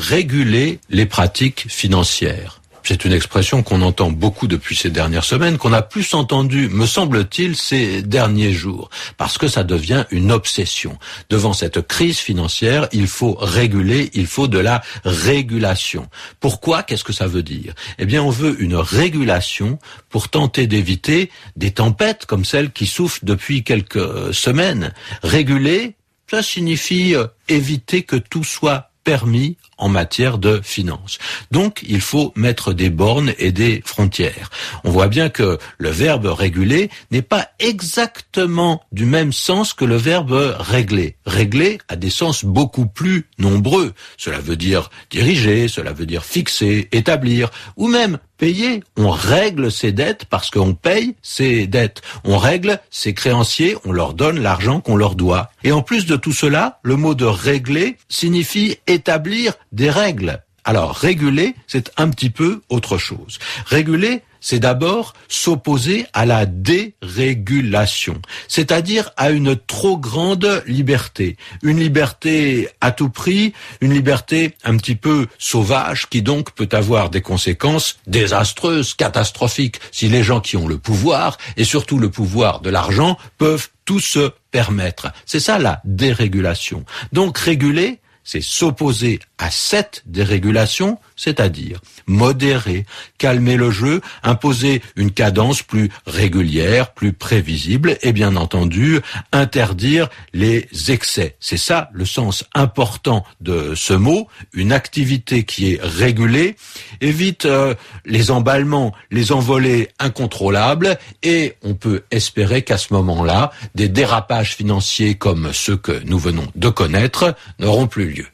réguler les pratiques financières. C'est une expression qu'on entend beaucoup depuis ces dernières semaines, qu'on a plus entendu, me semble-t-il, ces derniers jours, parce que ça devient une obsession. Devant cette crise financière, il faut réguler, il faut de la régulation. Pourquoi? Qu'est-ce que ça veut dire? Eh bien, on veut une régulation pour tenter d'éviter des tempêtes comme celles qui soufflent depuis quelques semaines. Réguler, ça signifie euh, éviter que tout soit permis en matière de finances. Donc, il faut mettre des bornes et des frontières. On voit bien que le verbe réguler n'est pas exactement du même sens que le verbe régler. Régler a des sens beaucoup plus nombreux. Cela veut dire diriger, cela veut dire fixer, établir, ou même payer. On règle ses dettes parce qu'on paye ses dettes. On règle ses créanciers, on leur donne l'argent qu'on leur doit. Et en plus de tout cela, le mot de régler signifie établir des règles. Alors, réguler, c'est un petit peu autre chose. Réguler, c'est d'abord s'opposer à la dérégulation, c'est-à-dire à une trop grande liberté, une liberté à tout prix, une liberté un petit peu sauvage qui donc peut avoir des conséquences désastreuses, catastrophiques, si les gens qui ont le pouvoir, et surtout le pouvoir de l'argent, peuvent tout se permettre. C'est ça la dérégulation. Donc réguler, c'est s'opposer à cette dérégulation, c'est-à-dire modérer, calmer le jeu, imposer une cadence plus régulière, plus prévisible et bien entendu interdire les excès. C'est ça le sens important de ce mot. Une activité qui est régulée évite euh, les emballements, les envolées incontrôlables et on peut espérer qu'à ce moment-là, des dérapages financiers comme ceux que nous venons de connaître n'auront plus lieu.